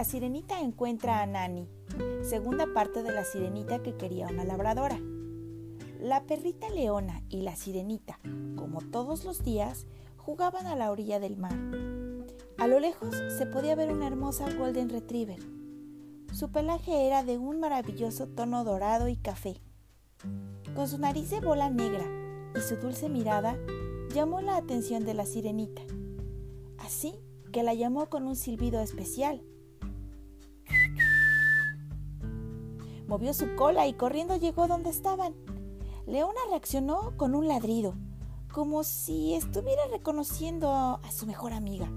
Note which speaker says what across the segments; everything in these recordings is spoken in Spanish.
Speaker 1: La sirenita encuentra a Nani, segunda parte de la sirenita que quería una labradora. La perrita leona y la sirenita, como todos los días, jugaban a la orilla del mar. A lo lejos se podía ver una hermosa Golden Retriever. Su pelaje era de un maravilloso tono dorado y café. Con su nariz de bola negra y su dulce mirada, llamó la atención de la sirenita. Así que la llamó con un silbido especial. Movió su cola y corriendo llegó donde estaban. Leona reaccionó con un ladrido, como si estuviera reconociendo a su mejor amiga.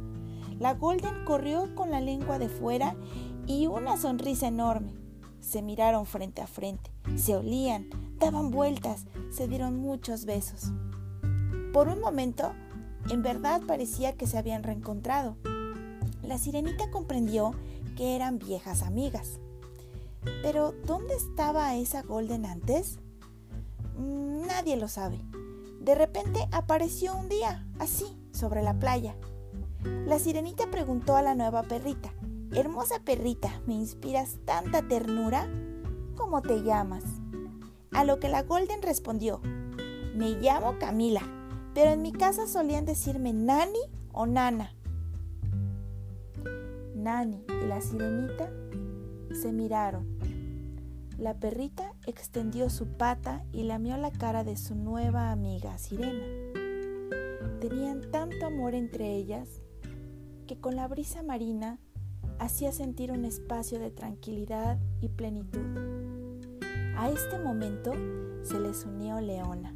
Speaker 1: La Golden corrió con la lengua de fuera y una sonrisa enorme. Se miraron frente a frente, se olían, daban vueltas, se dieron muchos besos. Por un momento, en verdad parecía que se habían reencontrado. La sirenita comprendió que eran viejas amigas. Pero, ¿dónde estaba esa Golden antes? Mm, nadie lo sabe. De repente apareció un día, así, sobre la playa. La sirenita preguntó a la nueva perrita, Hermosa perrita, ¿me inspiras tanta ternura? ¿Cómo te llamas? A lo que la Golden respondió, Me llamo Camila, pero en mi casa solían decirme Nani o Nana. Nani y la sirenita se miraron. La perrita extendió su pata y lamió la cara de su nueva amiga sirena. Tenían tanto amor entre ellas que con la brisa marina hacía sentir un espacio de tranquilidad y plenitud. A este momento se les unió Leona.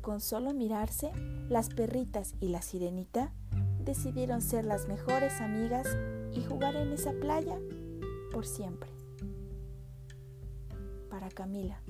Speaker 1: Con solo mirarse, las perritas y la sirenita decidieron ser las mejores amigas y jugar en esa playa por siempre. Para Camila.